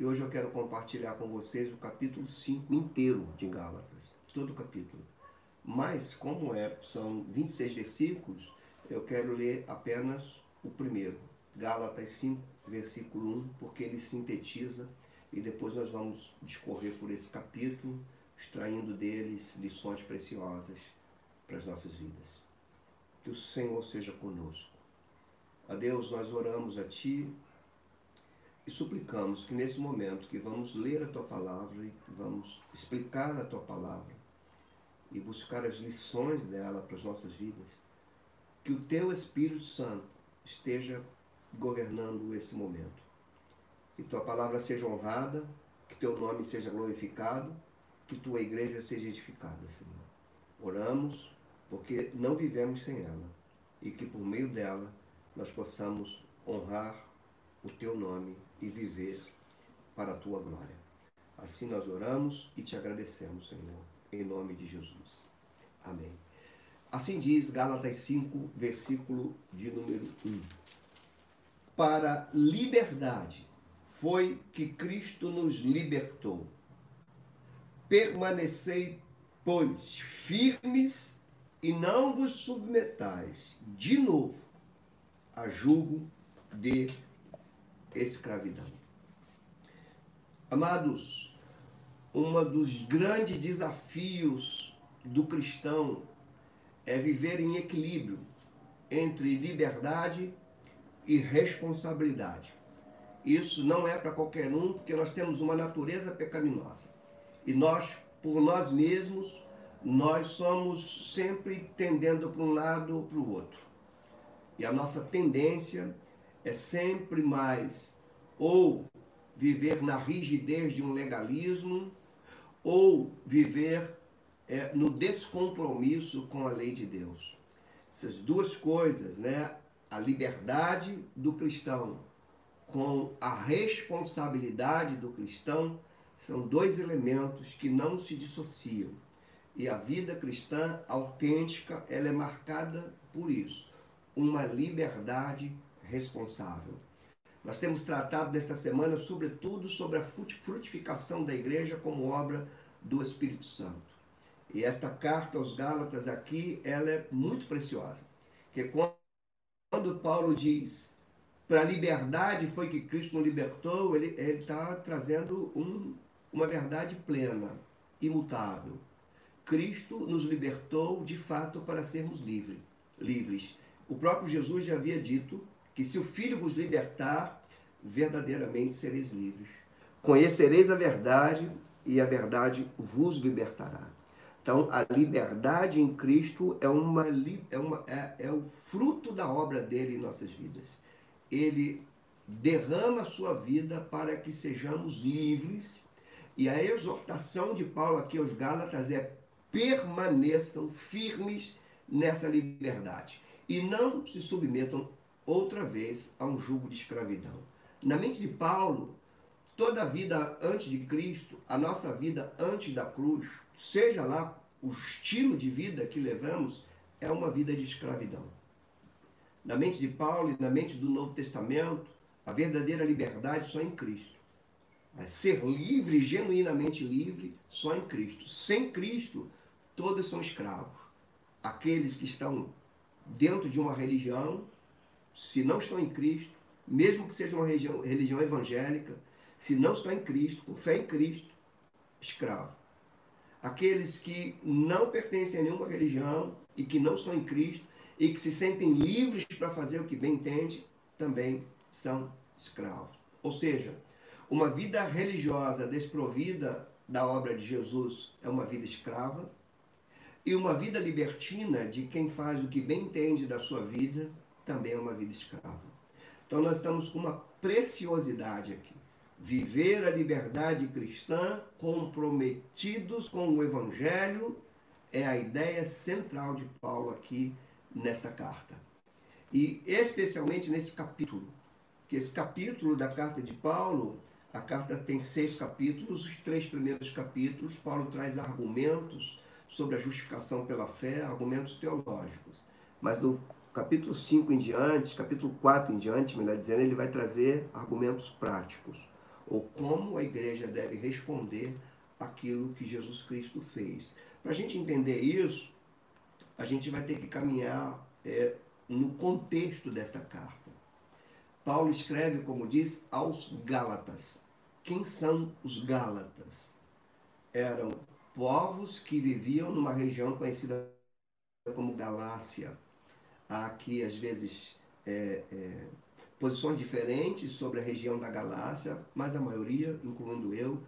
E hoje eu quero compartilhar com vocês o capítulo 5 inteiro de Gálatas, todo o capítulo. Mas, como é, são 26 versículos, eu quero ler apenas o primeiro, Gálatas 5, versículo 1, porque ele sintetiza e depois nós vamos discorrer por esse capítulo, extraindo deles lições preciosas para as nossas vidas. Que o Senhor seja conosco. A Deus, nós oramos a Ti e suplicamos que nesse momento que vamos ler a Tua palavra e vamos explicar a Tua palavra e buscar as lições dela para as nossas vidas, que o Teu Espírito Santo esteja governando esse momento. Que Tua palavra seja honrada, que Teu nome seja glorificado, que Tua igreja seja edificada, Senhor. Oramos porque não vivemos sem ela e que por meio dela nós possamos honrar o teu nome e viver para a tua glória. Assim nós oramos e te agradecemos, Senhor, em nome de Jesus. Amém. Assim diz Gálatas 5, versículo de número 1. Para liberdade foi que Cristo nos libertou. Permanecei, pois, firmes e não vos submetais de novo a julgo de escravidão. Amados, um dos grandes desafios do cristão é viver em equilíbrio entre liberdade e responsabilidade. Isso não é para qualquer um, porque nós temos uma natureza pecaminosa. E nós, por nós mesmos, nós somos sempre tendendo para um lado ou para o outro. E a nossa tendência é sempre mais ou viver na rigidez de um legalismo ou viver é, no descompromisso com a lei de Deus. Essas duas coisas, né? A liberdade do cristão com a responsabilidade do cristão são dois elementos que não se dissociam. E a vida cristã autêntica, ela é marcada por isso, uma liberdade responsável. Nós temos tratado nesta semana, sobretudo, sobre a frutificação da igreja como obra do Espírito Santo. E esta carta aos Gálatas aqui, ela é muito preciosa. Que quando Paulo diz, para a liberdade foi que Cristo nos libertou, ele está trazendo um, uma verdade plena, imutável. Cristo nos libertou de fato para sermos livre, livres. O próprio Jesus já havia dito que se o Filho vos libertar, verdadeiramente sereis livres. Conhecereis a verdade e a verdade vos libertará. Então, a liberdade em Cristo é, uma, é, uma, é, é o fruto da obra dele em nossas vidas. Ele derrama a sua vida para que sejamos livres. E a exortação de Paulo aqui aos Gálatas é permaneçam firmes nessa liberdade e não se submetam outra vez a um jugo de escravidão. Na mente de Paulo, toda a vida antes de Cristo, a nossa vida antes da cruz, seja lá o estilo de vida que levamos, é uma vida de escravidão. Na mente de Paulo e na mente do Novo Testamento, a verdadeira liberdade só em Cristo. É ser livre, genuinamente livre, só em Cristo. Sem Cristo, todos são escravos. Aqueles que estão dentro de uma religião, se não estão em Cristo, mesmo que seja uma religião, religião evangélica, se não estão em Cristo, com fé em Cristo, escravo. Aqueles que não pertencem a nenhuma religião e que não estão em Cristo e que se sentem livres para fazer o que bem entende, também são escravos. Ou seja, uma vida religiosa desprovida da obra de Jesus é uma vida escrava, e uma vida libertina de quem faz o que bem entende da sua vida também é uma vida escrava. Então nós estamos com uma preciosidade aqui. Viver a liberdade cristã comprometidos com o Evangelho é a ideia central de Paulo aqui nesta carta. E especialmente nesse capítulo, que esse capítulo da carta de Paulo, a carta tem seis capítulos, os três primeiros capítulos, Paulo traz argumentos sobre a justificação pela fé, argumentos teológicos. Mas do capítulo 5 em diante, capítulo 4 em diante, melhor dizendo, ele vai trazer argumentos práticos. ou como a igreja deve responder aquilo que Jesus Cristo fez. Para a gente entender isso, a gente vai ter que caminhar é, no contexto desta carta. Paulo escreve, como diz, aos Gálatas. Quem são os Gálatas? Eram povos que viviam numa região conhecida como Galácia. Há aqui, às vezes, é, é, posições diferentes sobre a região da Galácia, mas a maioria, incluindo eu,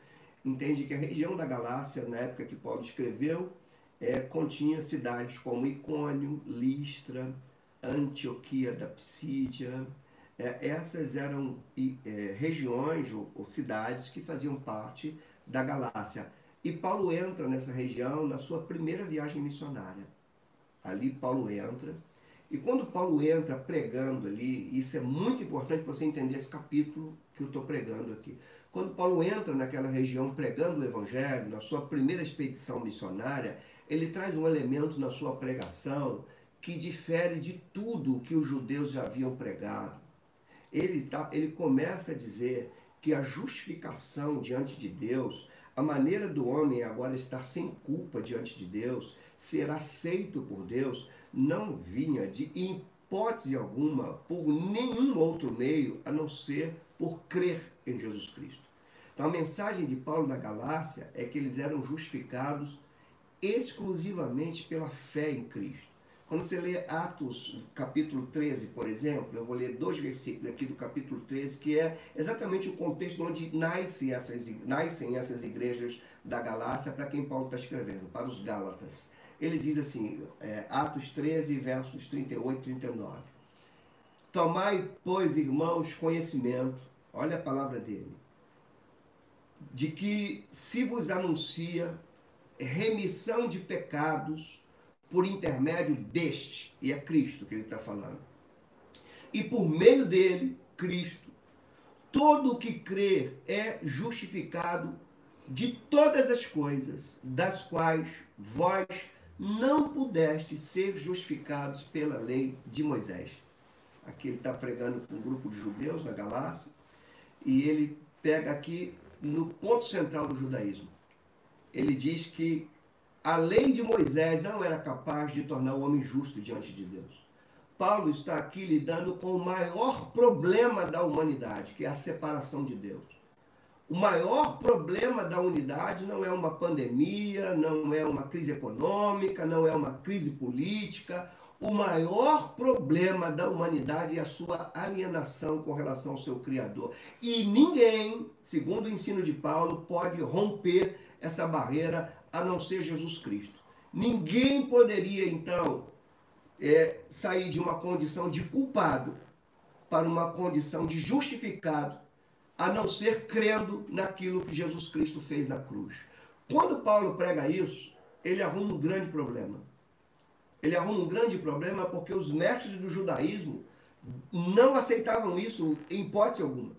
entende que a região da Galácia, na época que Paulo escreveu, é, continha cidades como Icônio, Listra, Antioquia da Psídia. É, essas eram é, regiões ou, ou cidades que faziam parte da Galácia. E Paulo entra nessa região na sua primeira viagem missionária. Ali Paulo entra. E quando Paulo entra pregando ali, isso é muito importante para você entender esse capítulo que eu estou pregando aqui. Quando Paulo entra naquela região pregando o Evangelho, na sua primeira expedição missionária, ele traz um elemento na sua pregação que difere de tudo que os judeus já haviam pregado. Ele, tá, ele começa a dizer que a justificação diante de Deus, a maneira do homem agora estar sem culpa diante de Deus, ser aceito por Deus, não vinha de hipótese alguma por nenhum outro meio a não ser por crer em Jesus Cristo. Então a mensagem de Paulo na Galácia é que eles eram justificados exclusivamente pela fé em Cristo. Quando você lê Atos capítulo 13, por exemplo, eu vou ler dois versículos aqui do capítulo 13, que é exatamente o contexto onde nascem essas, nascem essas igrejas da Galácia, para quem Paulo está escrevendo, para os Gálatas. Ele diz assim, é, Atos 13, versos 38 e 39. Tomai, pois, irmãos, conhecimento, olha a palavra dele, de que se vos anuncia remissão de pecados por intermédio deste, e é Cristo que ele está falando. E por meio dele, Cristo, todo o que crer é justificado de todas as coisas das quais vós não pudeste ser justificados pela lei de Moisés. Aqui ele está pregando com um grupo de judeus na Galácia, e ele pega aqui no ponto central do judaísmo. Ele diz que a lei de Moisés não era capaz de tornar o homem justo diante de Deus. Paulo está aqui lidando com o maior problema da humanidade, que é a separação de Deus. O maior problema da unidade não é uma pandemia, não é uma crise econômica, não é uma crise política o maior problema da humanidade é a sua alienação com relação ao seu Criador. E ninguém, segundo o ensino de Paulo, pode romper essa barreira a não ser Jesus Cristo. Ninguém poderia, então, é, sair de uma condição de culpado para uma condição de justificado, a não ser crendo naquilo que Jesus Cristo fez na cruz. Quando Paulo prega isso, ele arruma um grande problema ele arruma um grande problema porque os mestres do judaísmo não aceitavam isso em hipótese alguma.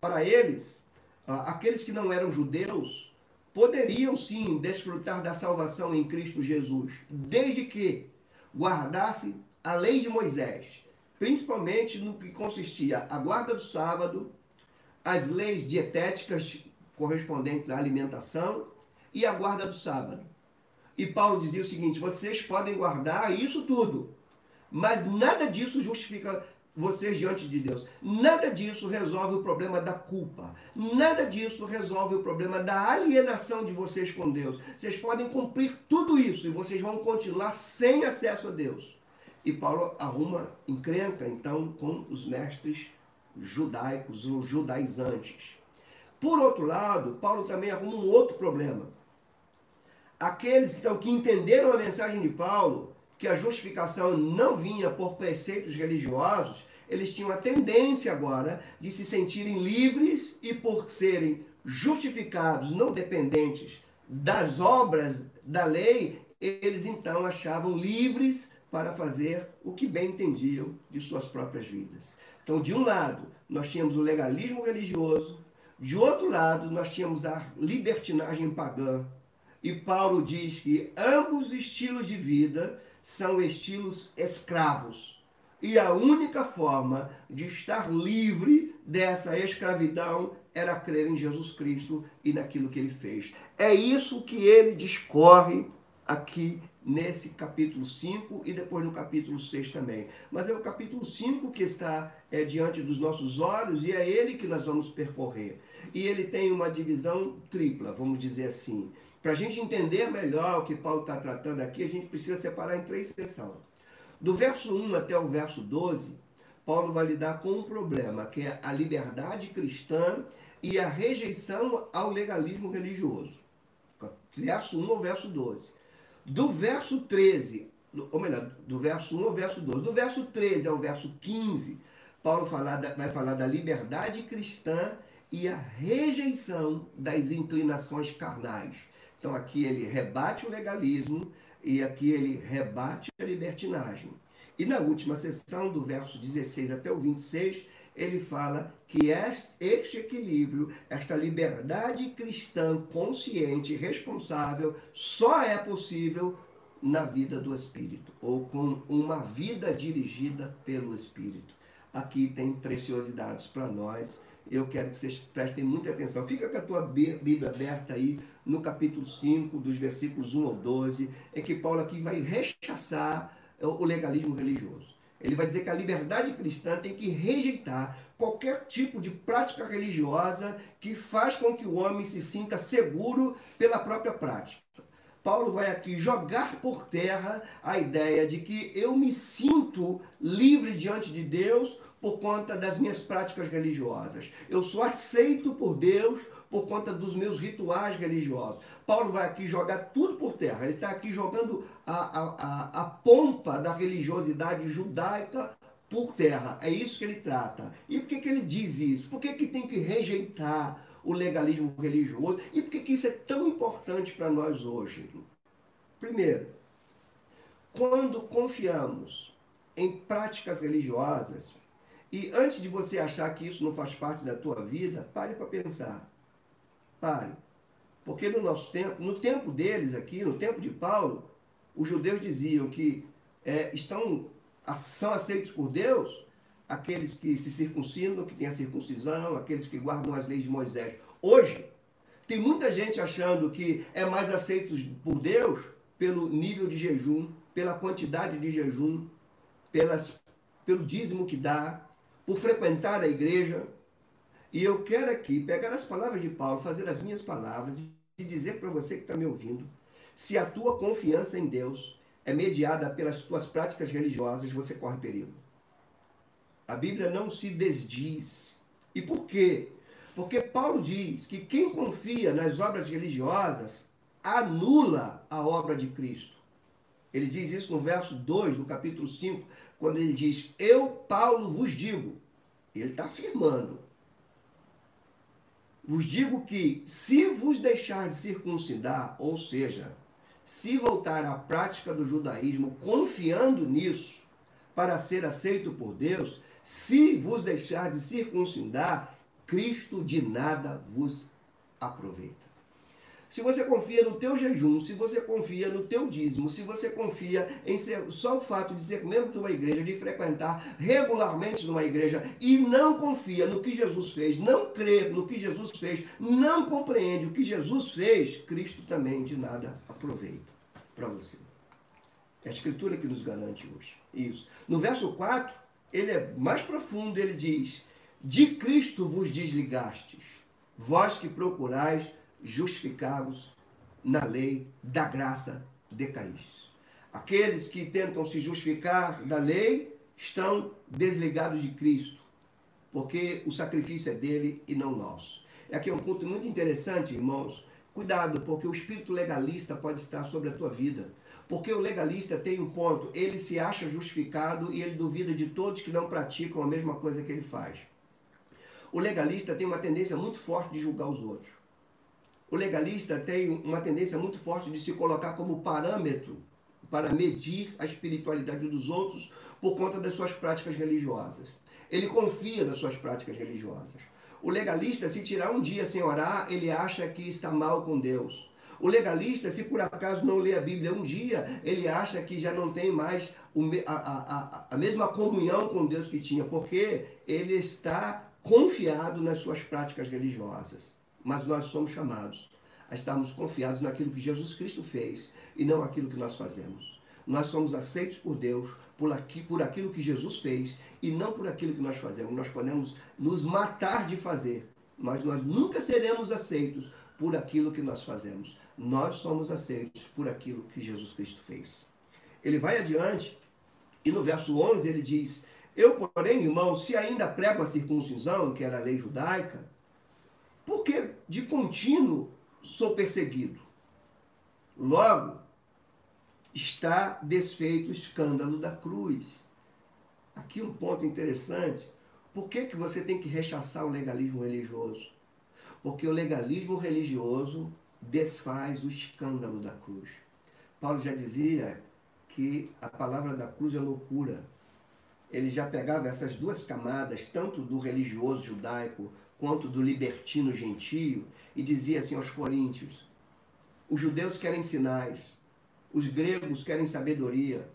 Para eles, aqueles que não eram judeus poderiam sim desfrutar da salvação em Cristo Jesus, desde que guardassem a lei de Moisés, principalmente no que consistia a guarda do sábado, as leis dietéticas correspondentes à alimentação e a guarda do sábado. E Paulo dizia o seguinte: vocês podem guardar isso tudo, mas nada disso justifica vocês diante de Deus. Nada disso resolve o problema da culpa. Nada disso resolve o problema da alienação de vocês com Deus. Vocês podem cumprir tudo isso e vocês vão continuar sem acesso a Deus. E Paulo arruma encrenca então com os mestres judaicos ou judaizantes. Por outro lado, Paulo também arruma um outro problema aqueles então, que entenderam a mensagem de Paulo, que a justificação não vinha por preceitos religiosos, eles tinham a tendência agora de se sentirem livres e por serem justificados, não dependentes das obras da lei, eles então achavam livres para fazer o que bem entendiam de suas próprias vidas. Então, de um lado, nós tínhamos o legalismo religioso, de outro lado, nós tínhamos a libertinagem pagã, e Paulo diz que ambos estilos de vida são estilos escravos. E a única forma de estar livre dessa escravidão era crer em Jesus Cristo e naquilo que ele fez. É isso que ele discorre aqui nesse capítulo 5 e depois no capítulo 6 também. Mas é o capítulo 5 que está é, diante dos nossos olhos e é ele que nós vamos percorrer. E ele tem uma divisão tripla, vamos dizer assim. Para a gente entender melhor o que Paulo está tratando aqui, a gente precisa separar em três seções. Do verso 1 até o verso 12, Paulo vai lidar com um problema, que é a liberdade cristã e a rejeição ao legalismo religioso. Verso 1 ao verso 12. Do verso 13, ou melhor, do verso 1 ao verso 12, do verso 13 ao verso 15, Paulo vai falar da liberdade cristã e a rejeição das inclinações carnais. Então aqui ele rebate o legalismo e aqui ele rebate a libertinagem. E na última sessão, do verso 16 até o 26, ele fala que este equilíbrio, esta liberdade cristã consciente responsável, só é possível na vida do Espírito, ou com uma vida dirigida pelo Espírito. Aqui tem preciosidades para nós. Eu quero que vocês prestem muita atenção. Fica com a tua Bíblia aberta aí no capítulo 5, dos versículos 1 ao 12, em que Paulo aqui vai rechaçar o legalismo religioso. Ele vai dizer que a liberdade cristã tem que rejeitar qualquer tipo de prática religiosa que faz com que o homem se sinta seguro pela própria prática. Paulo vai aqui jogar por terra a ideia de que eu me sinto livre diante de Deus por conta das minhas práticas religiosas. Eu sou aceito por Deus por conta dos meus rituais religiosos. Paulo vai aqui jogar tudo por terra. Ele está aqui jogando a, a, a, a pompa da religiosidade judaica por terra. É isso que ele trata. E por que, que ele diz isso? Por que, que tem que rejeitar o legalismo religioso? E por que, que isso é tão importante para nós hoje? Primeiro, quando confiamos em práticas religiosas, e antes de você achar que isso não faz parte da tua vida, pare para pensar. Pare. Porque no nosso tempo, no tempo deles aqui, no tempo de Paulo, os judeus diziam que é, estão, são aceitos por Deus aqueles que se circuncidam, que têm a circuncisão, aqueles que guardam as leis de Moisés. Hoje, tem muita gente achando que é mais aceito por Deus pelo nível de jejum, pela quantidade de jejum, pelas, pelo dízimo que dá, por frequentar a igreja. E eu quero aqui pegar as palavras de Paulo, fazer as minhas palavras e dizer para você que está me ouvindo: se a tua confiança em Deus é mediada pelas tuas práticas religiosas, você corre perigo. A Bíblia não se desdiz. E por quê? Porque Paulo diz que quem confia nas obras religiosas anula a obra de Cristo. Ele diz isso no verso 2 do capítulo 5, quando ele diz: Eu, Paulo, vos digo. Ele está afirmando. Vos digo que, se vos deixar de circuncidar, ou seja, se voltar à prática do judaísmo confiando nisso, para ser aceito por Deus, se vos deixar de circuncidar, Cristo de nada vos aproveita. Se você confia no teu jejum, se você confia no teu dízimo, se você confia em ser, só o fato de ser membro de uma igreja, de frequentar regularmente numa igreja e não confia no que Jesus fez, não crê no que Jesus fez, não compreende o que Jesus fez, Cristo também de nada aproveita para você. É a escritura que nos garante hoje. Isso. No verso 4, ele é mais profundo, ele diz: De Cristo vos desligastes, vós que procurais justificados na lei da graça decaístes. Aqueles que tentam se justificar da lei estão desligados de Cristo, porque o sacrifício é dele e não nosso. Aqui é um ponto muito interessante, irmãos. Cuidado, porque o espírito legalista pode estar sobre a tua vida. Porque o legalista tem um ponto, ele se acha justificado e ele duvida de todos que não praticam a mesma coisa que ele faz. O legalista tem uma tendência muito forte de julgar os outros. O legalista tem uma tendência muito forte de se colocar como parâmetro para medir a espiritualidade dos outros por conta das suas práticas religiosas. Ele confia nas suas práticas religiosas. O legalista, se tirar um dia sem orar, ele acha que está mal com Deus. O legalista, se por acaso não lê a Bíblia um dia, ele acha que já não tem mais a, a, a, a mesma comunhão com Deus que tinha, porque ele está confiado nas suas práticas religiosas, mas nós somos chamados a estarmos confiados naquilo que Jesus Cristo fez e não aquilo que nós fazemos. Nós somos aceitos por Deus por, aqui, por aquilo que Jesus fez e não por aquilo que nós fazemos. Nós podemos nos matar de fazer, mas nós nunca seremos aceitos por aquilo que nós fazemos. Nós somos aceitos por aquilo que Jesus Cristo fez. Ele vai adiante e no verso 11 ele diz: Eu, porém, irmão, se ainda prego a circuncisão, que era a lei judaica, porque de contínuo sou perseguido. Logo, está desfeito o escândalo da cruz. Aqui um ponto interessante. Por que, que você tem que rechaçar o legalismo religioso? Porque o legalismo religioso desfaz o escândalo da cruz. Paulo já dizia que a palavra da cruz é loucura. Ele já pegava essas duas camadas, tanto do religioso judaico quanto do libertino gentio, e dizia assim aos coríntios: os judeus querem sinais, os gregos querem sabedoria,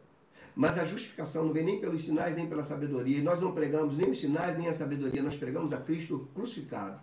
mas a justificação não vem nem pelos sinais nem pela sabedoria. E nós não pregamos nem os sinais nem a sabedoria, nós pregamos a Cristo crucificado.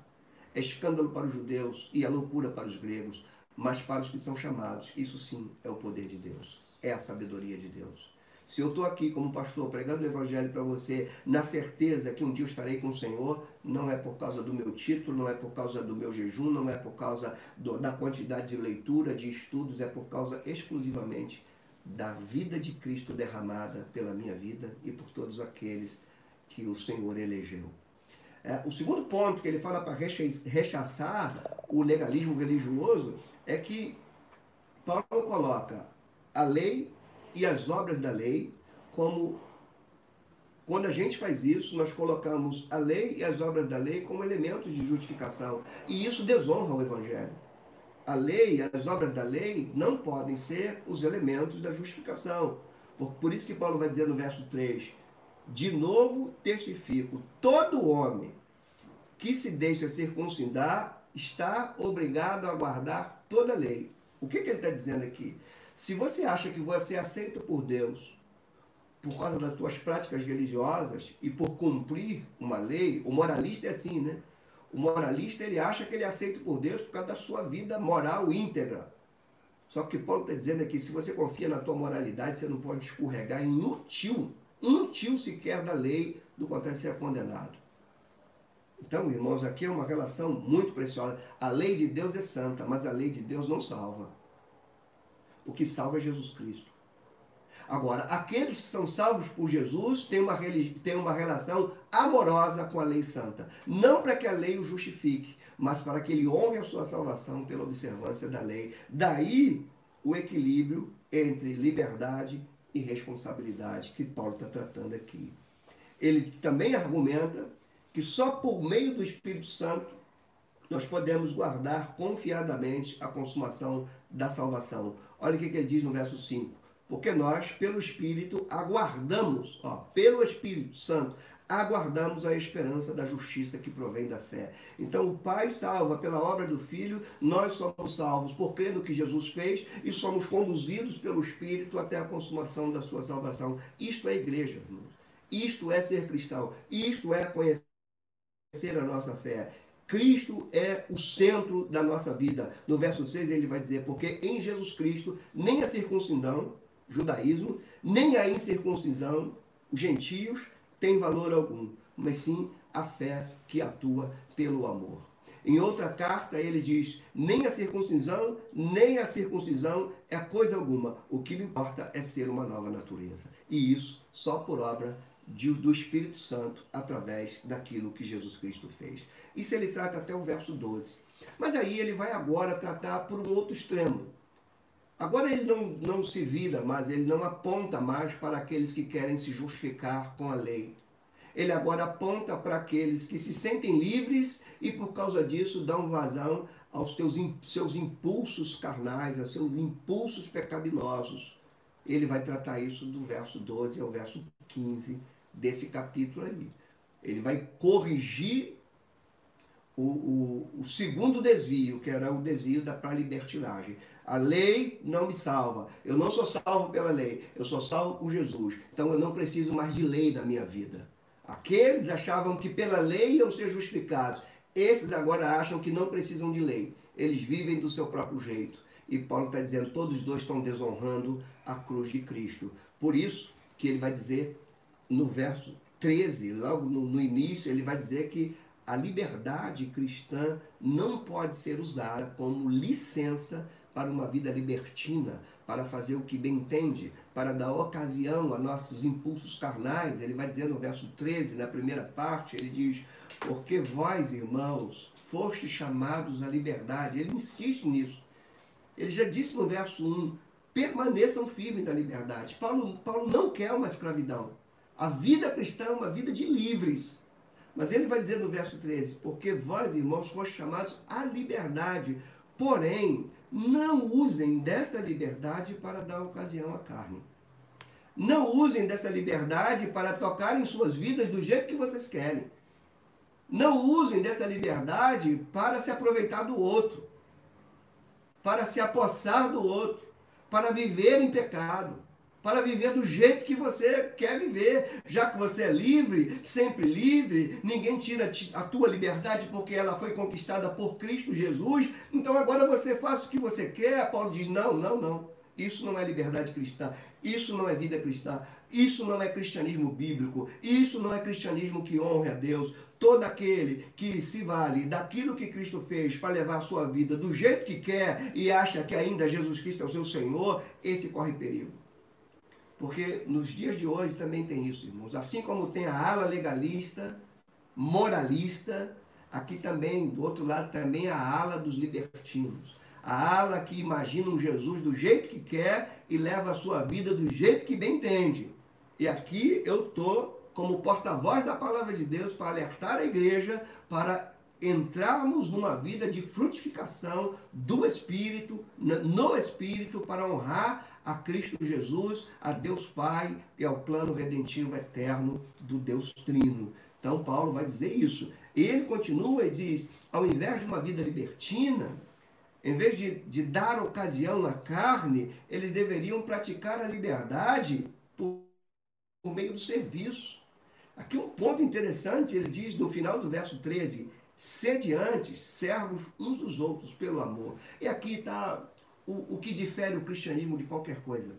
É escândalo para os judeus e é loucura para os gregos, mas para os que são chamados, isso sim é o poder de Deus, é a sabedoria de Deus. Se eu estou aqui como pastor pregando o evangelho para você, na certeza que um dia estarei com o Senhor, não é por causa do meu título, não é por causa do meu jejum, não é por causa do, da quantidade de leitura, de estudos, é por causa exclusivamente da vida de Cristo derramada pela minha vida e por todos aqueles que o Senhor elegeu. É, o segundo ponto que ele fala para rechaçar o legalismo religioso é que Paulo coloca a lei e as obras da lei como quando a gente faz isso, nós colocamos a lei e as obras da lei como elementos de justificação. E isso desonra o Evangelho. A lei as obras da lei não podem ser os elementos da justificação. Por, por isso que Paulo vai dizer no verso 3: De novo testifico, todo homem que se deixa circuncidar está obrigado a guardar toda a lei. O que, que ele está dizendo aqui? Se você acha que você é aceito por Deus por causa das suas práticas religiosas e por cumprir uma lei, o moralista é assim, né? O moralista ele acha que ele é aceito por Deus por causa da sua vida moral íntegra. Só que Paulo está dizendo aqui, se você confia na tua moralidade, você não pode escorregar em tio sequer da lei, do contrário você é condenado. Então, irmãos, aqui é uma relação muito preciosa. A lei de Deus é santa, mas a lei de Deus não salva. O que salva é Jesus Cristo. Agora, aqueles que são salvos por Jesus têm uma, têm uma relação amorosa com a lei santa. Não para que a lei o justifique, mas para que ele honre a sua salvação pela observância da lei. Daí o equilíbrio entre liberdade e responsabilidade que Paulo está tratando aqui. Ele também argumenta que só por meio do Espírito Santo nós podemos guardar confiadamente a consumação da salvação. Olha o que, ele diz no verso 5. Porque nós, pelo Espírito, aguardamos, ó, pelo Espírito Santo, aguardamos a esperança da justiça que provém da fé. Então, o Pai salva pela obra do Filho, nós somos salvos por crer no que Jesus fez e somos conduzidos pelo Espírito até a consumação da sua salvação. Isto é igreja, irmãos. Isto é ser cristão. Isto é conhecer a nossa fé. Cristo é o centro da nossa vida. No verso 6 ele vai dizer: Porque em Jesus Cristo nem a circuncisão, judaísmo, nem a incircuncisão, gentios, tem valor algum, mas sim a fé que atua pelo amor. Em outra carta ele diz: nem a circuncisão, nem a circuncisão é coisa alguma. O que me importa é ser uma nova natureza. E isso só por obra de, do Espírito Santo através daquilo que Jesus Cristo fez. Isso ele trata até o verso 12. Mas aí ele vai agora tratar por um outro extremo. Agora ele não, não se vira mais, ele não aponta mais para aqueles que querem se justificar com a lei. Ele agora aponta para aqueles que se sentem livres e por causa disso dão vazão aos teus, seus impulsos carnais, aos seus impulsos pecaminosos. Ele vai tratar isso do verso 12 ao verso 15 desse capítulo ali. Ele vai corrigir o, o, o segundo desvio, que era o desvio da para libertinagem. A lei não me salva. Eu não sou salvo pela lei. Eu sou salvo por Jesus. Então eu não preciso mais de lei na minha vida. Aqueles achavam que pela lei iam ser justificados. Esses agora acham que não precisam de lei. Eles vivem do seu próprio jeito. E Paulo está dizendo, todos os dois estão desonrando a cruz de Cristo. Por isso que ele vai dizer no verso 13, logo no, no início, ele vai dizer que a liberdade cristã não pode ser usada como licença para uma vida libertina, para fazer o que bem entende, para dar ocasião a nossos impulsos carnais. Ele vai dizer no verso 13, na primeira parte, ele diz: Porque vós, irmãos, fostes chamados à liberdade. Ele insiste nisso. Ele já disse no verso 1: permaneçam firmes na liberdade. Paulo, Paulo não quer uma escravidão. A vida cristã é uma vida de livres. Mas ele vai dizer no verso 13: Porque vós, irmãos, fostes chamados à liberdade. Porém, não usem dessa liberdade para dar ocasião à carne. Não usem dessa liberdade para tocar em suas vidas do jeito que vocês querem. Não usem dessa liberdade para se aproveitar do outro para se apossar do outro, para viver em pecado, para viver do jeito que você quer viver. Já que você é livre, sempre livre, ninguém tira a tua liberdade porque ela foi conquistada por Cristo Jesus. Então agora você faz o que você quer. Paulo diz: não, não, não. Isso não é liberdade cristã. Isso não é vida cristã. Isso não é cristianismo bíblico. Isso não é cristianismo que honra a Deus todo aquele que se vale daquilo que Cristo fez para levar a sua vida do jeito que quer e acha que ainda Jesus Cristo é o seu Senhor, esse corre perigo. Porque nos dias de hoje também tem isso, irmãos. Assim como tem a ala legalista, moralista, aqui também, do outro lado, também a ala dos libertinos. A ala que imagina um Jesus do jeito que quer e leva a sua vida do jeito que bem entende. E aqui eu estou como porta-voz da palavra de Deus para alertar a igreja para entrarmos numa vida de frutificação do Espírito, no Espírito, para honrar a Cristo Jesus, a Deus Pai e ao plano redentivo eterno do Deus Trino. Então, Paulo vai dizer isso. Ele continua e diz: ao invés de uma vida libertina, em vez de, de dar ocasião à carne, eles deveriam praticar a liberdade por, por meio do serviço. Aqui um ponto interessante, ele diz no final do verso 13: sede antes servos uns dos outros pelo amor. E aqui está o, o que difere o cristianismo de qualquer coisa.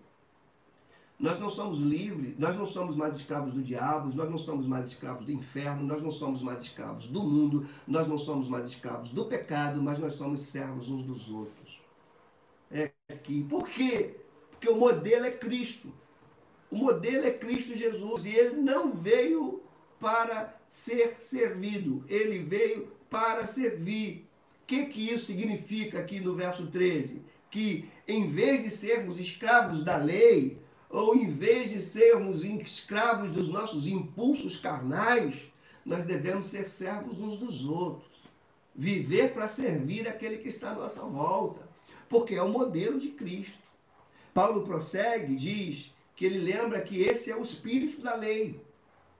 Nós não somos livres, nós não somos mais escravos do diabo, nós não somos mais escravos do inferno, nós não somos mais escravos do mundo, nós não somos mais escravos do pecado, mas nós somos servos uns dos outros. É aqui. Por quê? Porque o modelo é Cristo. O modelo é Cristo Jesus e ele não veio para ser servido, ele veio para servir. O que, que isso significa aqui no verso 13? Que em vez de sermos escravos da lei, ou em vez de sermos escravos dos nossos impulsos carnais, nós devemos ser servos uns dos outros. Viver para servir aquele que está à nossa volta, porque é o modelo de Cristo. Paulo prossegue, diz que ele lembra que esse é o espírito da lei.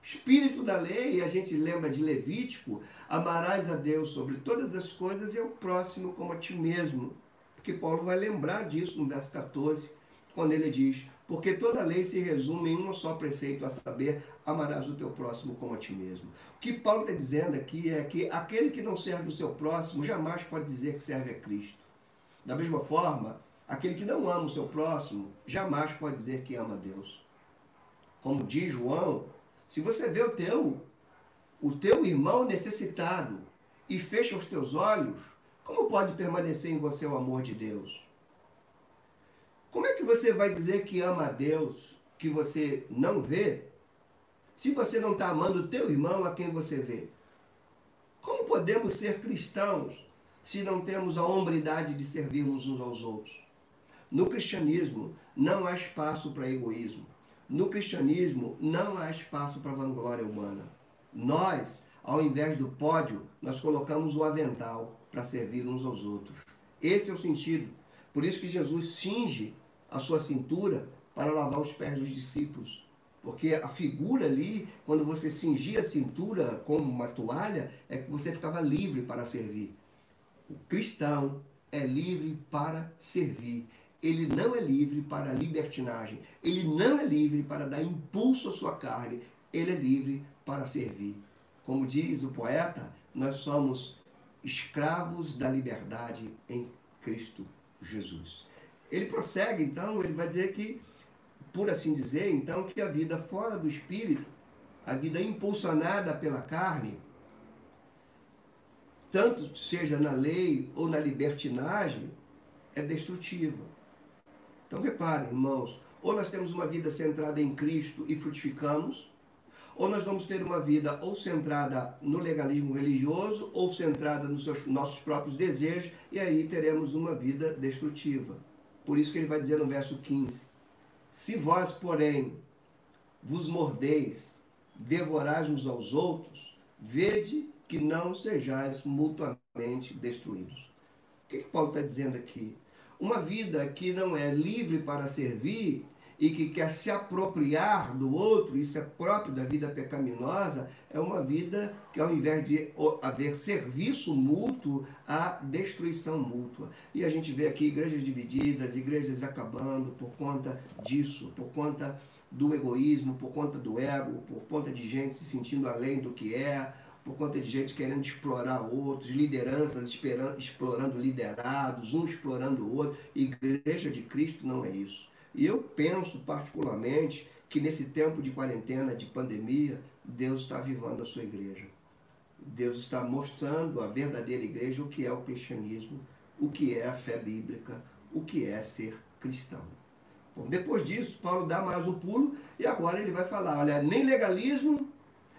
Espírito da lei, a gente lembra de Levítico, amarás a Deus sobre todas as coisas e ao próximo como a ti mesmo. Porque Paulo vai lembrar disso no verso 14, quando ele diz: Porque toda lei se resume em um só preceito, a saber, amarás o teu próximo como a ti mesmo. O que Paulo está dizendo aqui é que aquele que não serve o seu próximo jamais pode dizer que serve a Cristo. Da mesma forma, Aquele que não ama o seu próximo jamais pode dizer que ama Deus. Como diz João, se você vê o teu, o teu irmão necessitado e fecha os teus olhos, como pode permanecer em você o amor de Deus? Como é que você vai dizer que ama a Deus que você não vê, se você não está amando o teu irmão a quem você vê? Como podemos ser cristãos se não temos a hombridade de servirmos uns aos outros? No cristianismo não há espaço para egoísmo. No cristianismo não há espaço para vanglória humana. Nós, ao invés do pódio, nós colocamos o avental para servir uns aos outros. Esse é o sentido. Por isso que Jesus cinge a sua cintura para lavar os pés dos discípulos. Porque a figura ali, quando você cingia a cintura como uma toalha, é que você ficava livre para servir. O cristão é livre para servir ele não é livre para libertinagem, ele não é livre para dar impulso à sua carne, ele é livre para servir. Como diz o poeta, nós somos escravos da liberdade em Cristo Jesus. Ele prossegue, então, ele vai dizer que, por assim dizer, então, que a vida fora do espírito, a vida impulsionada pela carne, tanto seja na lei ou na libertinagem, é destrutiva. Então reparem, irmãos, ou nós temos uma vida centrada em Cristo e frutificamos, ou nós vamos ter uma vida ou centrada no legalismo religioso, ou centrada nos seus, nossos próprios desejos, e aí teremos uma vida destrutiva. Por isso que ele vai dizer no verso 15: Se vós, porém, vos mordeis, devorais uns aos outros, vede que não sejais mutuamente destruídos. O que, que Paulo está dizendo aqui? Uma vida que não é livre para servir e que quer se apropriar do outro, isso é próprio da vida pecaminosa, é uma vida que ao invés de haver serviço mútuo, há destruição mútua. E a gente vê aqui igrejas divididas, igrejas acabando por conta disso, por conta do egoísmo, por conta do ego, por conta de gente se sentindo além do que é, por conta de gente querendo explorar outros, lideranças explorando liderados, um explorando o outro. Igreja de Cristo não é isso. E eu penso particularmente que nesse tempo de quarentena, de pandemia, Deus está avivando a sua igreja. Deus está mostrando a verdadeira igreja, o que é o cristianismo, o que é a fé bíblica, o que é ser cristão. Bom, depois disso, Paulo dá mais um pulo e agora ele vai falar: olha, nem legalismo,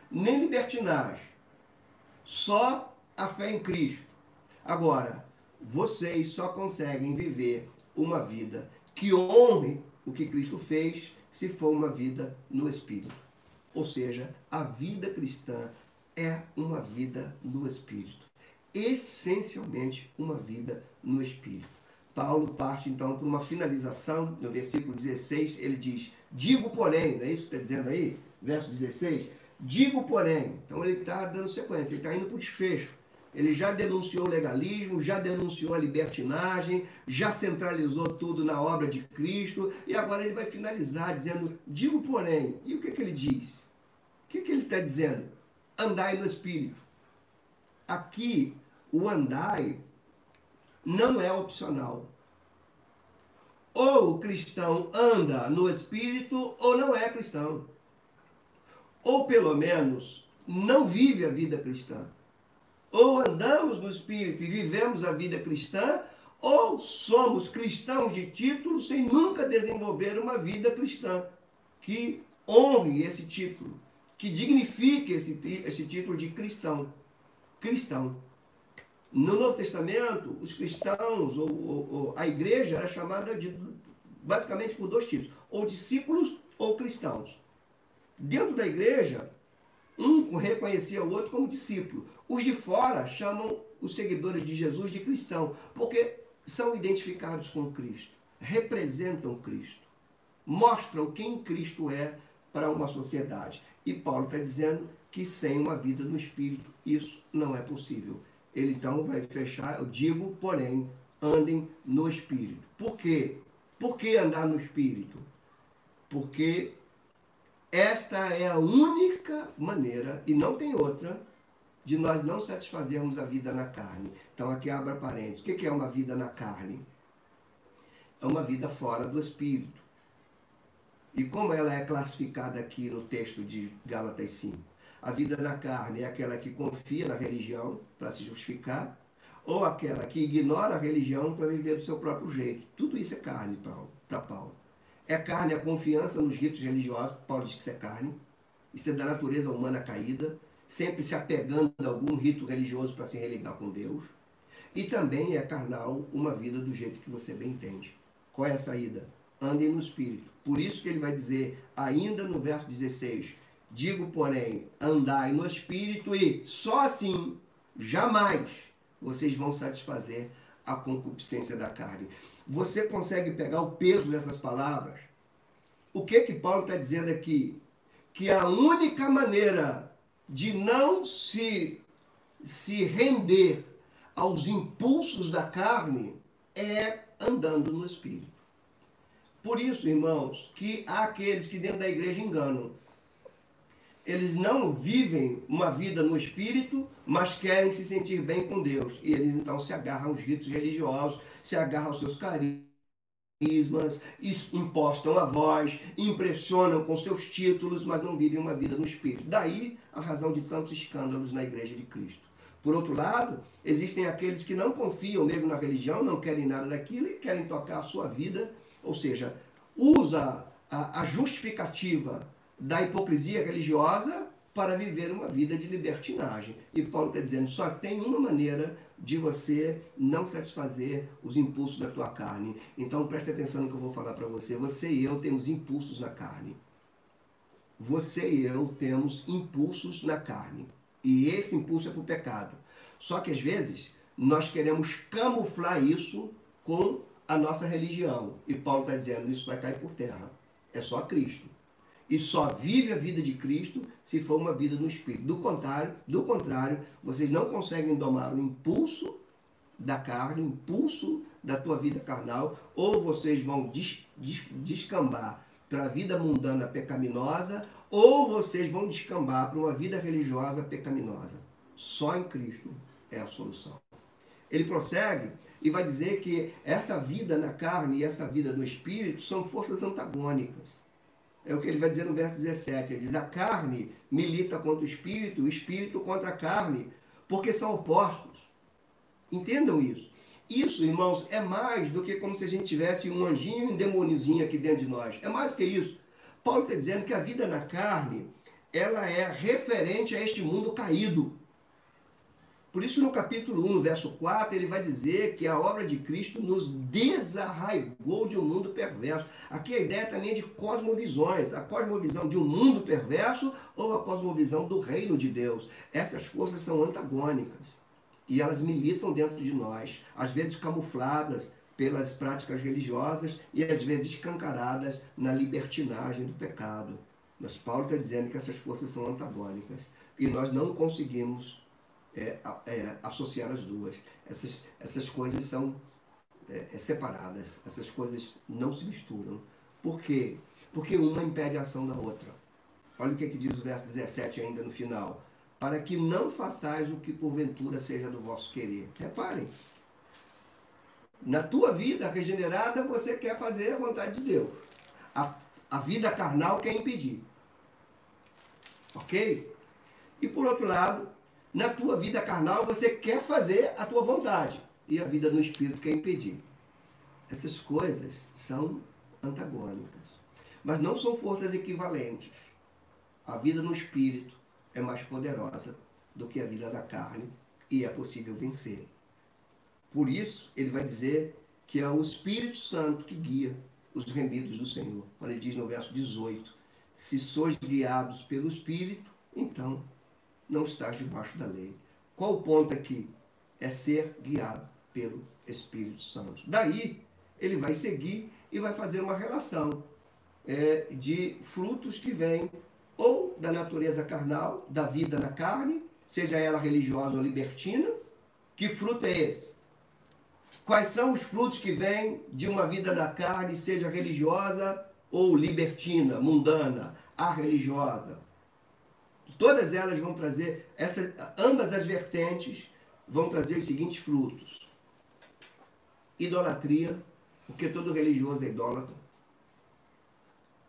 nem libertinagem, só a fé em Cristo. Agora, vocês só conseguem viver uma vida que honre o que Cristo fez se for uma vida no Espírito. Ou seja, a vida cristã é uma vida no Espírito. Essencialmente uma vida no Espírito. Paulo parte então para uma finalização, no versículo 16, ele diz: Digo, porém, não é isso que está dizendo aí? Verso 16: Digo, porém, então ele está dando sequência, ele está indo para o desfecho. Ele já denunciou o legalismo, já denunciou a libertinagem, já centralizou tudo na obra de Cristo e agora ele vai finalizar dizendo: Digo, porém, e o que, que ele diz? O que, que ele está dizendo? Andai no Espírito. Aqui, o andai não é opcional. Ou o cristão anda no Espírito ou não é cristão. Ou pelo menos não vive a vida cristã. Ou andamos no Espírito e vivemos a vida cristã, ou somos cristãos de título sem nunca desenvolver uma vida cristã que honre esse título, que dignifique esse, esse título de cristão. Cristão. No Novo Testamento, os cristãos, ou, ou, ou, a igreja era chamada de, basicamente por dois tipos, ou discípulos ou cristãos. Dentro da igreja, um reconhecia o outro como discípulo. Os de fora chamam os seguidores de Jesus de cristão, porque são identificados com Cristo, representam Cristo, mostram quem Cristo é para uma sociedade. E Paulo está dizendo que sem uma vida no Espírito isso não é possível. Ele então vai fechar, eu digo, porém, andem no Espírito. Por quê? Por que andar no Espírito? Porque esta é a única maneira, e não tem outra, de nós não satisfazermos a vida na carne. Então aqui abra parênteses. O que é uma vida na carne? É uma vida fora do Espírito. E como ela é classificada aqui no texto de Gálatas 5? A vida na carne é aquela que confia na religião para se justificar, ou aquela que ignora a religião para viver do seu próprio jeito. Tudo isso é carne para Paulo. É carne a confiança nos ritos religiosos, Paulo diz que isso é carne. Isso é da natureza humana caída, sempre se apegando a algum rito religioso para se religar com Deus. E também é carnal uma vida do jeito que você bem entende. Qual é a saída? Andem no Espírito. Por isso que ele vai dizer, ainda no verso 16, digo, porém, andai no Espírito e só assim, jamais, vocês vão satisfazer a concupiscência da carne. Você consegue pegar o peso dessas palavras? O que que Paulo está dizendo aqui? Que a única maneira de não se, se render aos impulsos da carne é andando no Espírito. Por isso, irmãos, que há aqueles que dentro da igreja enganam. Eles não vivem uma vida no espírito, mas querem se sentir bem com Deus. E eles então se agarram aos ritos religiosos, se agarram aos seus carismas, impostam a voz, impressionam com seus títulos, mas não vivem uma vida no espírito. Daí a razão de tantos escândalos na igreja de Cristo. Por outro lado, existem aqueles que não confiam mesmo na religião, não querem nada daquilo e querem tocar a sua vida, ou seja, usa a, justificativa da hipocrisia religiosa para viver uma vida de libertinagem. E Paulo está dizendo, só tem uma maneira de você não satisfazer os impulsos da tua carne. Então preste atenção no que eu vou falar para você. Você e eu temos impulsos na carne. Você e eu temos impulsos na carne. E esse impulso é para o pecado. Só que às vezes nós queremos camuflar isso com a nossa religião. E Paulo está dizendo, isso vai cair por terra. É só Cristo. E só vive a vida de Cristo se for uma vida no Espírito. Do contrário, do contrário, vocês não conseguem domar o impulso da carne, o impulso da tua vida carnal, ou vocês vão des, des, descambar para a vida mundana pecaminosa, ou vocês vão descambar para uma vida religiosa pecaminosa. Só em Cristo é a solução. Ele prossegue e vai dizer que essa vida na carne e essa vida no espírito são forças antagônicas. É o que ele vai dizer no verso 17. Ele diz: A carne milita contra o espírito, o espírito contra a carne, porque são opostos. Entendam isso. Isso, irmãos, é mais do que como se a gente tivesse um anjinho e um demôniozinho aqui dentro de nós. É mais do que isso. Paulo está dizendo que a vida na carne, ela é referente a este mundo caído. Por isso, no capítulo 1, no verso 4, ele vai dizer que a obra de Cristo nos desarraigou de um mundo perverso. Aqui a ideia também é de cosmovisões. A cosmovisão de um mundo perverso ou a cosmovisão do reino de Deus. Essas forças são antagônicas. E elas militam dentro de nós, às vezes camufladas pelas práticas religiosas e às vezes escancaradas na libertinagem do pecado. Mas Paulo está dizendo que essas forças são antagônicas e nós não conseguimos é, é, associar as duas. Essas, essas coisas são é, é, separadas, essas coisas não se misturam. Por quê? Porque uma impede a ação da outra. Olha o que, é que diz o verso 17 ainda no final. Para que não façais o que porventura seja do vosso querer. Reparem. Na tua vida regenerada, você quer fazer a vontade de Deus. A, a vida carnal quer impedir. Ok? E por outro lado, na tua vida carnal você quer fazer a tua vontade e a vida no espírito quer impedir. Essas coisas são antagônicas, mas não são forças equivalentes. A vida no espírito é mais poderosa do que a vida da carne e é possível vencer. Por isso, ele vai dizer que é o Espírito Santo que guia os remidos do Senhor. Quando ele diz no verso 18: Se sois guiados pelo Espírito, então não estás debaixo da lei. Qual o ponto aqui? É ser guiado pelo Espírito Santo. Daí, ele vai seguir e vai fazer uma relação é, de frutos que vêm ou da natureza carnal, da vida na carne, seja ela religiosa ou libertina. Que fruto é esse? Quais são os frutos que vêm de uma vida na carne, seja religiosa ou libertina, mundana, a religiosa? Todas elas vão trazer, essas, ambas as vertentes vão trazer os seguintes frutos: idolatria, porque todo religioso é idólatra,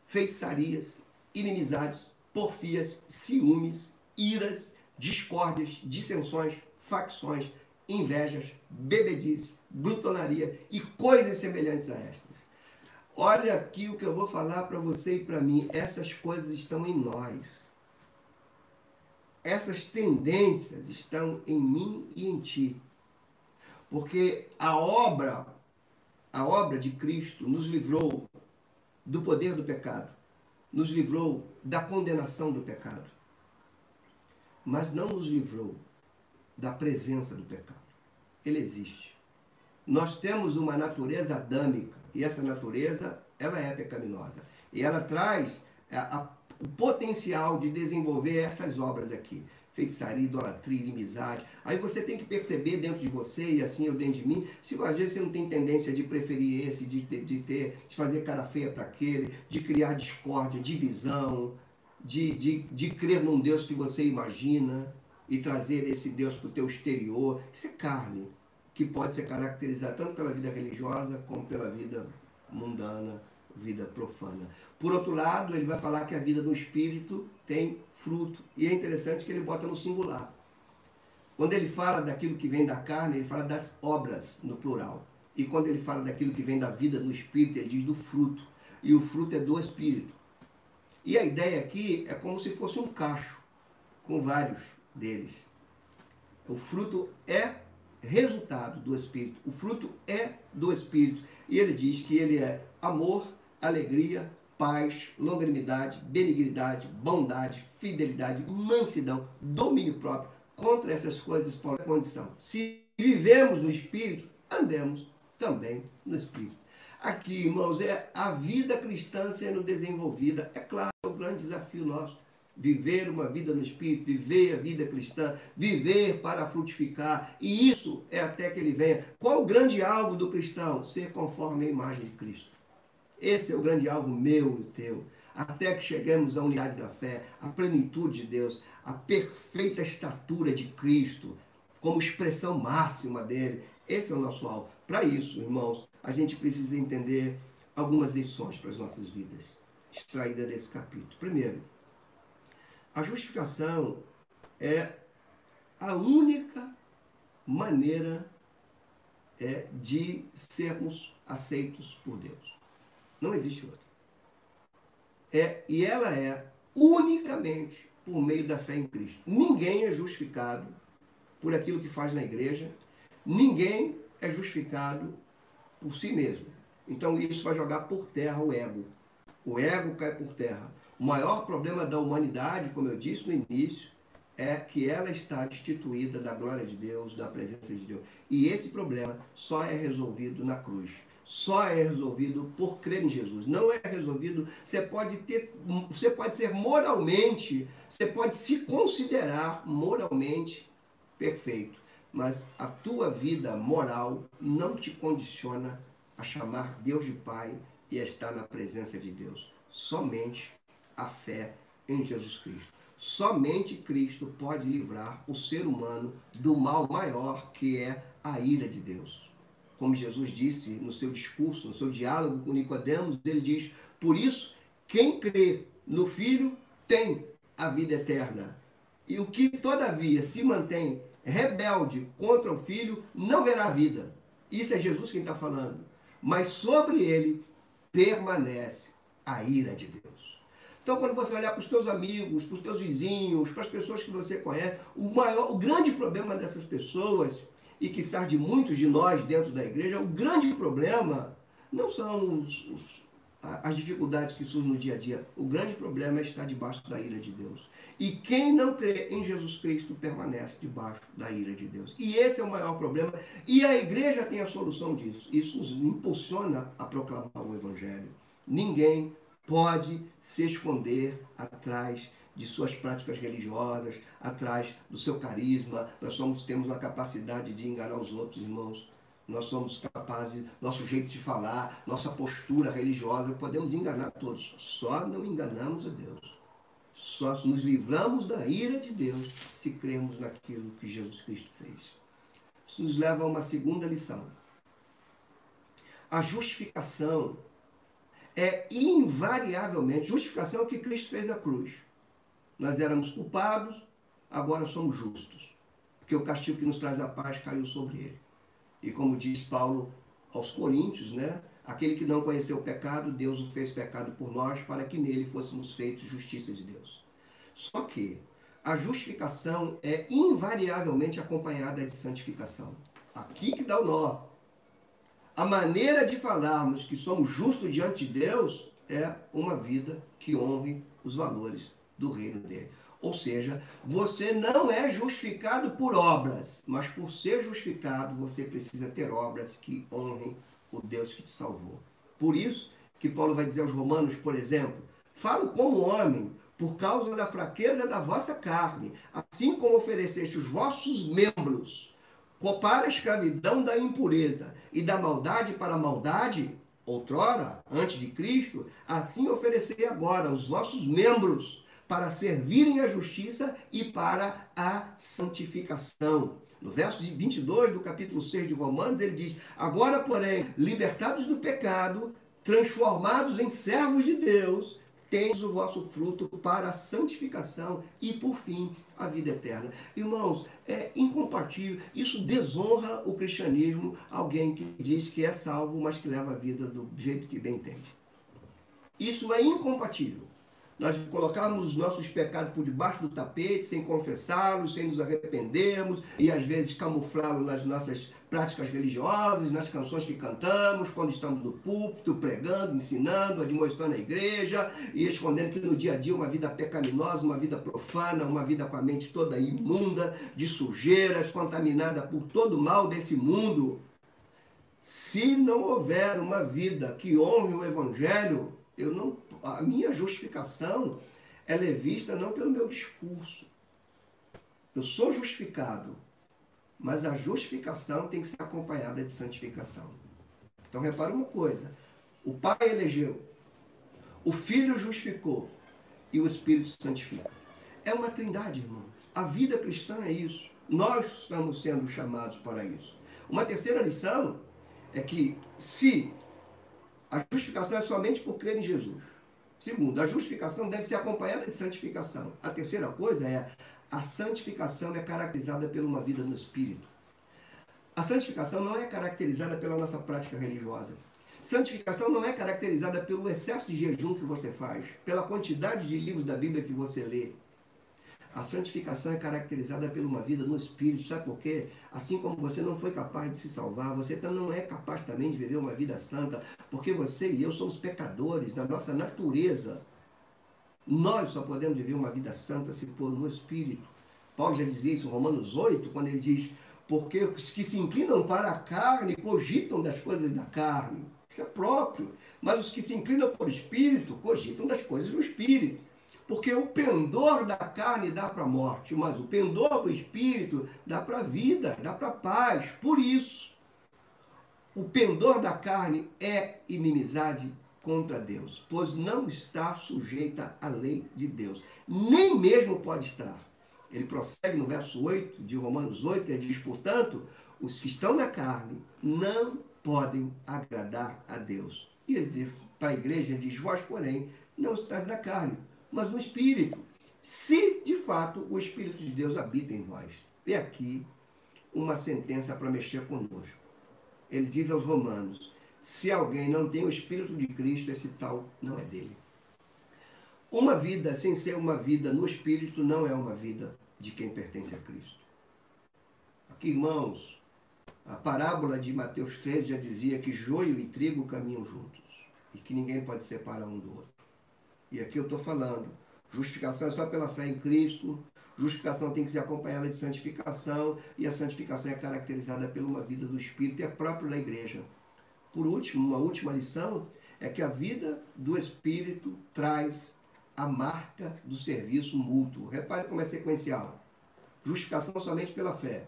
feitiçarias, inimizades, porfias, ciúmes, iras, discórdias, dissensões, facções, invejas, bebedice, glutonaria e coisas semelhantes a estas. Olha aqui o que eu vou falar para você e para mim. Essas coisas estão em nós essas tendências estão em mim e em ti. Porque a obra, a obra de Cristo nos livrou do poder do pecado, nos livrou da condenação do pecado, mas não nos livrou da presença do pecado. Ele existe. Nós temos uma natureza adâmica e essa natureza ela é pecaminosa e ela traz a, o potencial de desenvolver essas obras aqui. Feitiçaria, idolatria, inimizade. Aí você tem que perceber dentro de você, e assim eu dentro de mim, se às vezes você não tem tendência de preferir esse, de, de, de ter, de fazer cara feia para aquele, de criar discórdia, divisão. de, de, de crer num Deus que você imagina e trazer esse Deus para o teu exterior. Isso é carne, que pode ser caracterizada tanto pela vida religiosa como pela vida mundana, vida profana. Por outro lado, ele vai falar que a vida no espírito tem fruto. E é interessante que ele bota no singular. Quando ele fala daquilo que vem da carne, ele fala das obras, no plural. E quando ele fala daquilo que vem da vida no espírito, ele diz do fruto. E o fruto é do espírito. E a ideia aqui é como se fosse um cacho, com vários deles. O fruto é resultado do Espírito. O fruto é do Espírito. E ele diz que ele é amor, alegria, paz, longanimidade, benignidade, bondade, fidelidade, mansidão, domínio próprio. Contra essas coisas, por condição. Se vivemos no Espírito, andemos também no Espírito. Aqui, irmãos, é a vida cristã sendo desenvolvida. É claro, é o grande desafio nosso. Viver uma vida no Espírito, viver a vida cristã, viver para frutificar. E isso é até que ele venha. Qual o grande alvo do cristão? Ser conforme a imagem de Cristo. Esse é o grande alvo meu e teu. Até que cheguemos à unidade da fé, à plenitude de Deus, à perfeita estatura de Cristo, como expressão máxima dele. Esse é o nosso alvo. Para isso, irmãos, a gente precisa entender algumas lições para as nossas vidas, extraídas desse capítulo. Primeiro, a justificação é a única maneira é, de sermos aceitos por Deus. Não existe outra. É, e ela é unicamente por meio da fé em Cristo. Ninguém é justificado por aquilo que faz na igreja, ninguém é justificado por si mesmo. Então isso vai jogar por terra o ego. O ego cai por terra. O maior problema da humanidade, como eu disse no início, é que ela está destituída da glória de Deus, da presença de Deus. E esse problema só é resolvido na cruz. Só é resolvido por crer em Jesus. Não é resolvido. Você pode ter, você pode ser moralmente, você pode se considerar moralmente perfeito mas a tua vida moral não te condiciona a chamar Deus de Pai e a estar na presença de Deus. Somente a fé em Jesus Cristo. Somente Cristo pode livrar o ser humano do mal maior que é a ira de Deus. Como Jesus disse no seu discurso, no seu diálogo com Nicodemos, ele diz: "Por isso, quem crê no Filho tem a vida eterna. E o que todavia se mantém rebelde contra o filho não verá vida. Isso é Jesus quem está falando. Mas sobre ele permanece a ira de Deus. Então, quando você olhar para os teus amigos, para os teus vizinhos, para as pessoas que você conhece, o maior, o grande problema dessas pessoas, e que de muitos de nós dentro da igreja, o grande problema não são os, os as dificuldades que surgem no dia a dia. O grande problema é estar debaixo da ira de Deus. E quem não crê em Jesus Cristo permanece debaixo da ira de Deus. E esse é o maior problema. E a igreja tem a solução disso. Isso nos impulsiona a proclamar o Evangelho. Ninguém pode se esconder atrás de suas práticas religiosas, atrás do seu carisma. Nós somos, temos a capacidade de enganar os outros irmãos nós somos capazes, nosso jeito de falar, nossa postura religiosa, podemos enganar todos. Só não enganamos a Deus. Só nos livramos da ira de Deus se cremos naquilo que Jesus Cristo fez. Isso nos leva a uma segunda lição. A justificação é invariavelmente, justificação é o que Cristo fez na cruz. Nós éramos culpados, agora somos justos. Porque o castigo que nos traz a paz caiu sobre ele. E como diz Paulo aos Coríntios, né? Aquele que não conheceu o pecado, Deus o fez pecado por nós, para que nele fôssemos feitos justiça de Deus. Só que a justificação é invariavelmente acompanhada de santificação. Aqui que dá o nó. A maneira de falarmos que somos justos diante de Deus é uma vida que honre os valores do reino dele. Ou seja, você não é justificado por obras, mas por ser justificado, você precisa ter obras que honrem o Deus que te salvou. Por isso que Paulo vai dizer aos Romanos, por exemplo, falo como homem, por causa da fraqueza da vossa carne, assim como ofereceste os vossos membros para a escravidão da impureza e da maldade para a maldade, outrora, antes de Cristo, assim oferecei agora os vossos membros para servirem a justiça e para a santificação. No verso 22 do capítulo 6 de Romanos, ele diz: Agora, porém, libertados do pecado, transformados em servos de Deus, tendes o vosso fruto para a santificação e, por fim, a vida eterna. Irmãos, é incompatível, isso desonra o cristianismo, alguém que diz que é salvo, mas que leva a vida do jeito que bem entende. Isso é incompatível nós colocarmos os nossos pecados por debaixo do tapete, sem confessá-los, sem nos arrependermos e às vezes camuflá-los nas nossas práticas religiosas, nas canções que cantamos, quando estamos no púlpito, pregando, ensinando, admoestando a igreja e escondendo que no dia a dia uma vida pecaminosa, uma vida profana, uma vida com a mente toda imunda, de sujeiras, contaminada por todo o mal desse mundo. Se não houver uma vida que honre o evangelho, eu não a minha justificação ela é vista não pelo meu discurso. Eu sou justificado, mas a justificação tem que ser acompanhada de santificação. Então repara uma coisa: o Pai elegeu, o Filho justificou e o Espírito santifica. É uma trindade, irmãos. A vida cristã é isso. Nós estamos sendo chamados para isso. Uma terceira lição é que se a justificação é somente por crer em Jesus, Segundo, a justificação deve ser acompanhada de santificação. A terceira coisa é a santificação é caracterizada por uma vida no Espírito. A santificação não é caracterizada pela nossa prática religiosa. Santificação não é caracterizada pelo excesso de jejum que você faz, pela quantidade de livros da Bíblia que você lê, a santificação é caracterizada por uma vida no Espírito. Sabe por quê? Assim como você não foi capaz de se salvar, você não é capaz também de viver uma vida santa, porque você e eu somos pecadores na nossa natureza. Nós só podemos viver uma vida santa se for no Espírito. Paulo já dizia isso em Romanos 8, quando ele diz: Porque os que se inclinam para a carne cogitam das coisas da carne. Isso é próprio. Mas os que se inclinam para o Espírito cogitam das coisas do Espírito. Porque o pendor da carne dá para a morte, mas o pendor do espírito dá para a vida, dá para a paz. Por isso, o pendor da carne é inimizade contra Deus, pois não está sujeita à lei de Deus, nem mesmo pode estar. Ele prossegue no verso 8 de Romanos 8, ele diz, portanto, os que estão na carne não podem agradar a Deus. E ele diz para a igreja, diz, vós, porém, não estás na carne, mas no Espírito. Se de fato o Espírito de Deus habita em vós. E aqui uma sentença para mexer conosco. Ele diz aos Romanos: se alguém não tem o Espírito de Cristo, esse tal não é dele. Uma vida sem ser uma vida no Espírito não é uma vida de quem pertence a Cristo. Aqui, irmãos, a parábola de Mateus 13 já dizia que joio e trigo caminham juntos e que ninguém pode separar um do outro. E aqui eu estou falando, justificação é só pela fé em Cristo, justificação tem que ser acompanhada de santificação, e a santificação é caracterizada por uma vida do Espírito e é próprio da igreja. Por último, uma última lição é que a vida do Espírito traz a marca do serviço mútuo. Repare como é sequencial. Justificação somente pela fé.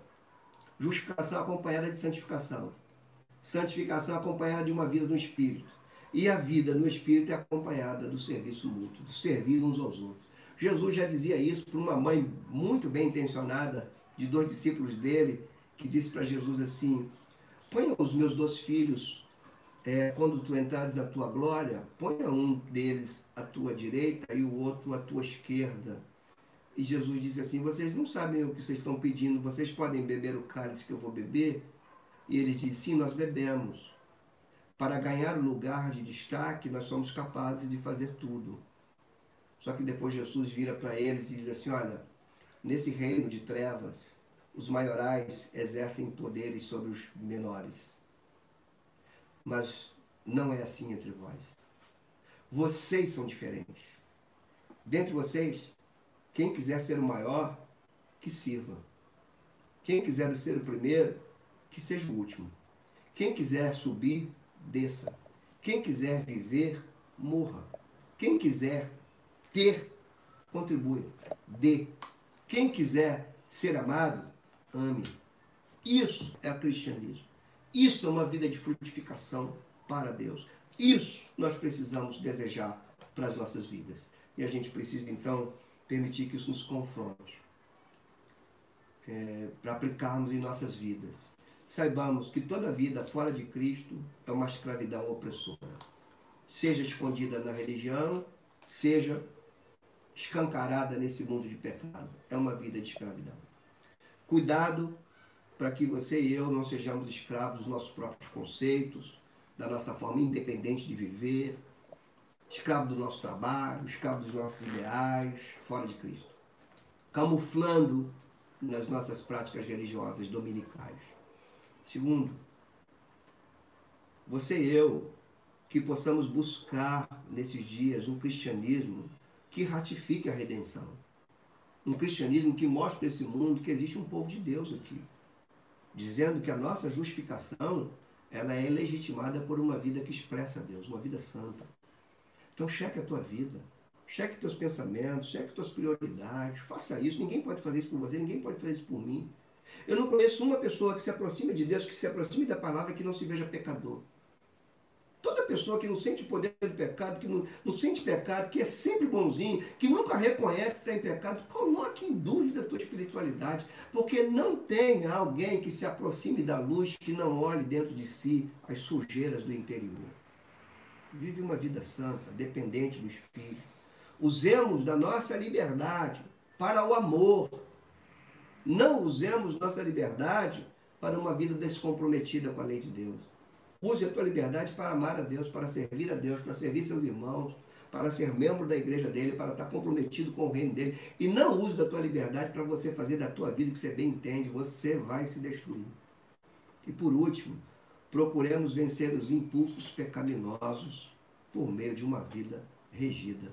Justificação acompanhada de santificação. Santificação acompanhada de uma vida do Espírito. E a vida no Espírito é acompanhada do serviço mútuo, do servir uns aos outros. Jesus já dizia isso para uma mãe muito bem intencionada, de dois discípulos dele, que disse para Jesus assim: Ponha os meus dois filhos, é, quando tu entrares na tua glória, ponha um deles à tua direita e o outro à tua esquerda. E Jesus disse assim: Vocês não sabem o que vocês estão pedindo, vocês podem beber o cálice que eu vou beber? E eles disseram: Sim, nós bebemos. Para ganhar lugar de destaque, nós somos capazes de fazer tudo. Só que depois Jesus vira para eles e diz assim: Olha, nesse reino de trevas, os maiorais exercem poderes sobre os menores. Mas não é assim entre vós. Vocês são diferentes. Dentre vocês, quem quiser ser o maior, que sirva. Quem quiser ser o primeiro, que seja o último. Quem quiser subir, desça. Quem quiser viver, morra. Quem quiser ter, contribua. Dê. Quem quiser ser amado, ame. Isso é o cristianismo. Isso é uma vida de frutificação para Deus. Isso nós precisamos desejar para as nossas vidas. E a gente precisa então permitir que isso nos confronte, é, para aplicarmos em nossas vidas. Saibamos que toda vida fora de Cristo é uma escravidão opressora, seja escondida na religião, seja escancarada nesse mundo de pecado. É uma vida de escravidão. Cuidado para que você e eu não sejamos escravos dos nossos próprios conceitos, da nossa forma independente de viver, escravo do nosso trabalho, escravo dos nossos ideais, fora de Cristo. Camuflando nas nossas práticas religiosas dominicais. Segundo, você e eu, que possamos buscar nesses dias um cristianismo que ratifique a redenção. Um cristianismo que mostre para esse mundo que existe um povo de Deus aqui. Dizendo que a nossa justificação ela é legitimada por uma vida que expressa a Deus, uma vida santa. Então cheque a tua vida, cheque teus pensamentos, cheque tuas prioridades, faça isso. Ninguém pode fazer isso por você, ninguém pode fazer isso por mim. Eu não conheço uma pessoa que se aproxime de Deus, que se aproxime da palavra, que não se veja pecador. Toda pessoa que não sente o poder do pecado, que não, não sente pecado, que é sempre bonzinho, que nunca reconhece que está em pecado, coloque em dúvida a tua espiritualidade. Porque não tem alguém que se aproxime da luz que não olhe dentro de si as sujeiras do interior. Vive uma vida santa, dependente do Espírito. Usemos da nossa liberdade para o amor. Não usemos nossa liberdade para uma vida descomprometida com a lei de Deus. Use a tua liberdade para amar a Deus, para servir a Deus, para servir seus irmãos, para ser membro da igreja dele, para estar comprometido com o reino dele. E não use da tua liberdade para você fazer da tua vida o que você bem entende, você vai se destruir. E por último, procuremos vencer os impulsos pecaminosos por meio de uma vida regida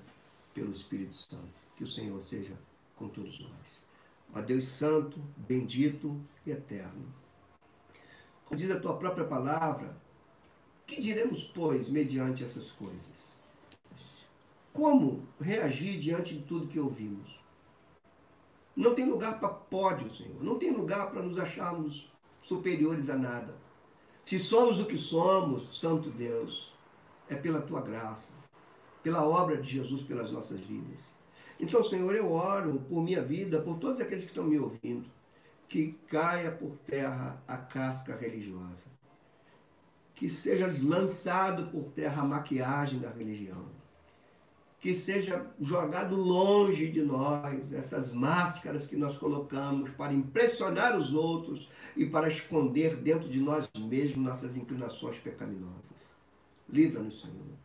pelo Espírito Santo. Que o Senhor seja com todos nós. Ó Deus Santo, bendito e eterno. Como diz a tua própria palavra, que diremos, pois, mediante essas coisas? Como reagir diante de tudo que ouvimos? Não tem lugar para pódio, Senhor. Não tem lugar para nos acharmos superiores a nada. Se somos o que somos, Santo Deus, é pela tua graça, pela obra de Jesus pelas nossas vidas. Então, Senhor, eu oro por minha vida, por todos aqueles que estão me ouvindo, que caia por terra a casca religiosa que seja lançado por terra a maquiagem da religião. Que seja jogado longe de nós essas máscaras que nós colocamos para impressionar os outros e para esconder dentro de nós mesmos nossas inclinações pecaminosas. Livra-nos, Senhor.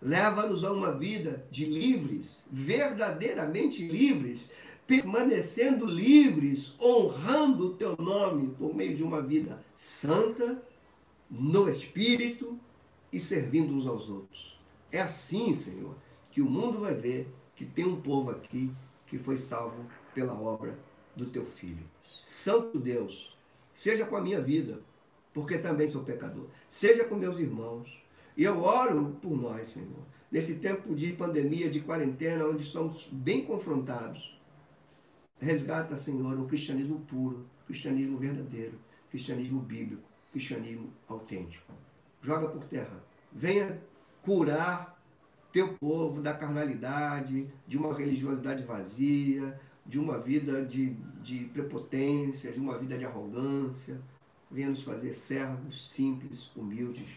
Leva-nos a uma vida de livres, verdadeiramente livres, permanecendo livres, honrando o teu nome por meio de uma vida santa no Espírito e servindo uns aos outros. É assim, Senhor, que o mundo vai ver que tem um povo aqui que foi salvo pela obra do teu Filho. Santo Deus, seja com a minha vida, porque também sou pecador, seja com meus irmãos. E eu oro por nós, Senhor, nesse tempo de pandemia, de quarentena, onde somos bem confrontados. Resgata, Senhor, um cristianismo puro, cristianismo verdadeiro, cristianismo bíblico cristianismo autêntico. Joga por terra. Venha curar teu povo da carnalidade, de uma religiosidade vazia, de uma vida de, de prepotência, de uma vida de arrogância. Venha nos fazer servos simples, humildes,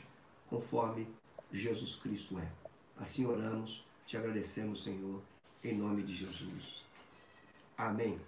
conforme Jesus Cristo é. Assim oramos, te agradecemos, Senhor, em nome de Jesus. Amém.